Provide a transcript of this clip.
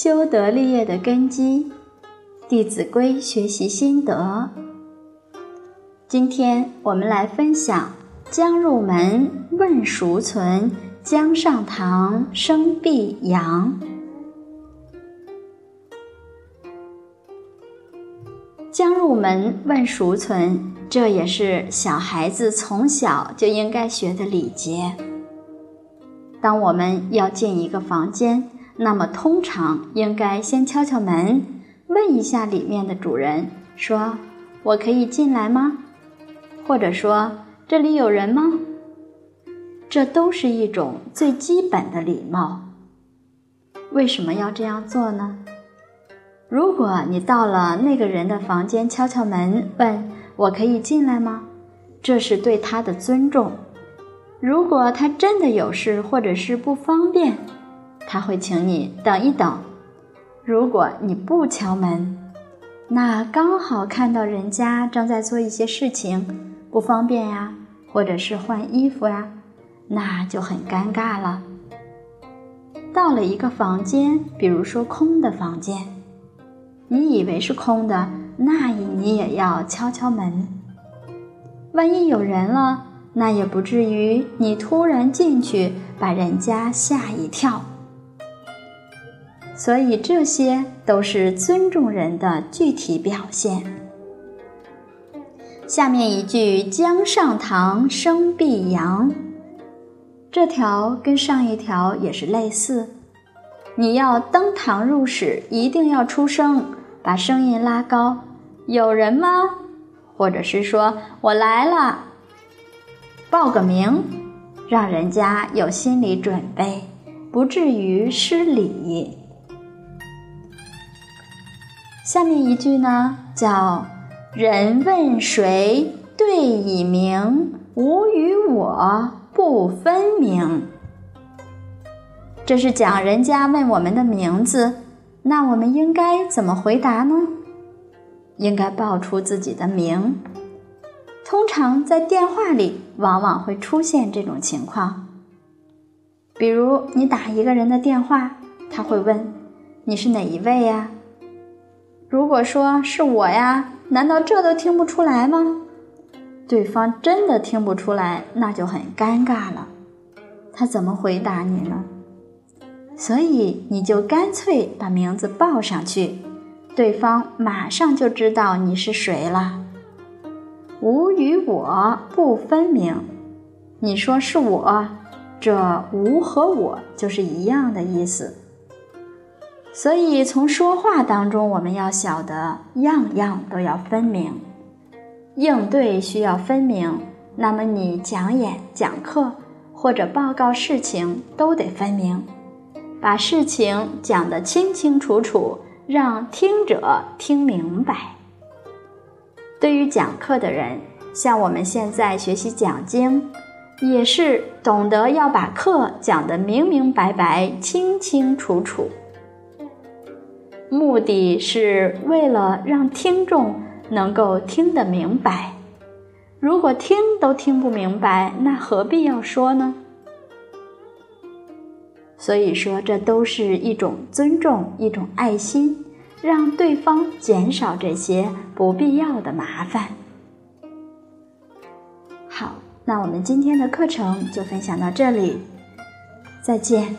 修德立业的根基，《弟子规》学习心得。今天我们来分享：将入门，问孰存；将上堂，生必扬。将入门，问孰存，这也是小孩子从小就应该学的礼节。当我们要进一个房间，那么通常应该先敲敲门，问一下里面的主人，说：“我可以进来吗？”或者说：“这里有人吗？”这都是一种最基本的礼貌。为什么要这样做呢？如果你到了那个人的房间，敲敲门，问我可以进来吗？这是对他的尊重。如果他真的有事或者是不方便，他会请你等一等。如果你不敲门，那刚好看到人家正在做一些事情，不方便呀，或者是换衣服呀，那就很尴尬了。到了一个房间，比如说空的房间。你以为是空的，那你也要敲敲门。万一有人了，那也不至于你突然进去把人家吓一跳。所以这些都是尊重人的具体表现。下面一句“将上堂，声必扬”，这条跟上一条也是类似。你要登堂入室，一定要出声。把声音拉高，有人吗？或者是说我来了，报个名，让人家有心理准备，不至于失礼。下面一句呢，叫“人问谁，对以明，吾与我不分明”。这是讲人家问我们的名字。那我们应该怎么回答呢？应该报出自己的名。通常在电话里，往往会出现这种情况。比如你打一个人的电话，他会问你是哪一位呀？如果说是我呀，难道这都听不出来吗？对方真的听不出来，那就很尴尬了。他怎么回答你呢？所以你就干脆把名字报上去，对方马上就知道你是谁了。吾与我不分明，你说是我，这吾和我就是一样的意思。所以从说话当中，我们要晓得样样都要分明，应对需要分明。那么你讲演讲课或者报告事情都得分明。把事情讲得清清楚楚，让听者听明白。对于讲课的人，像我们现在学习讲经，也是懂得要把课讲得明明白白、清清楚楚。目的是为了让听众能够听得明白。如果听都听不明白，那何必要说呢？所以说，这都是一种尊重，一种爱心，让对方减少这些不必要的麻烦。好，那我们今天的课程就分享到这里，再见。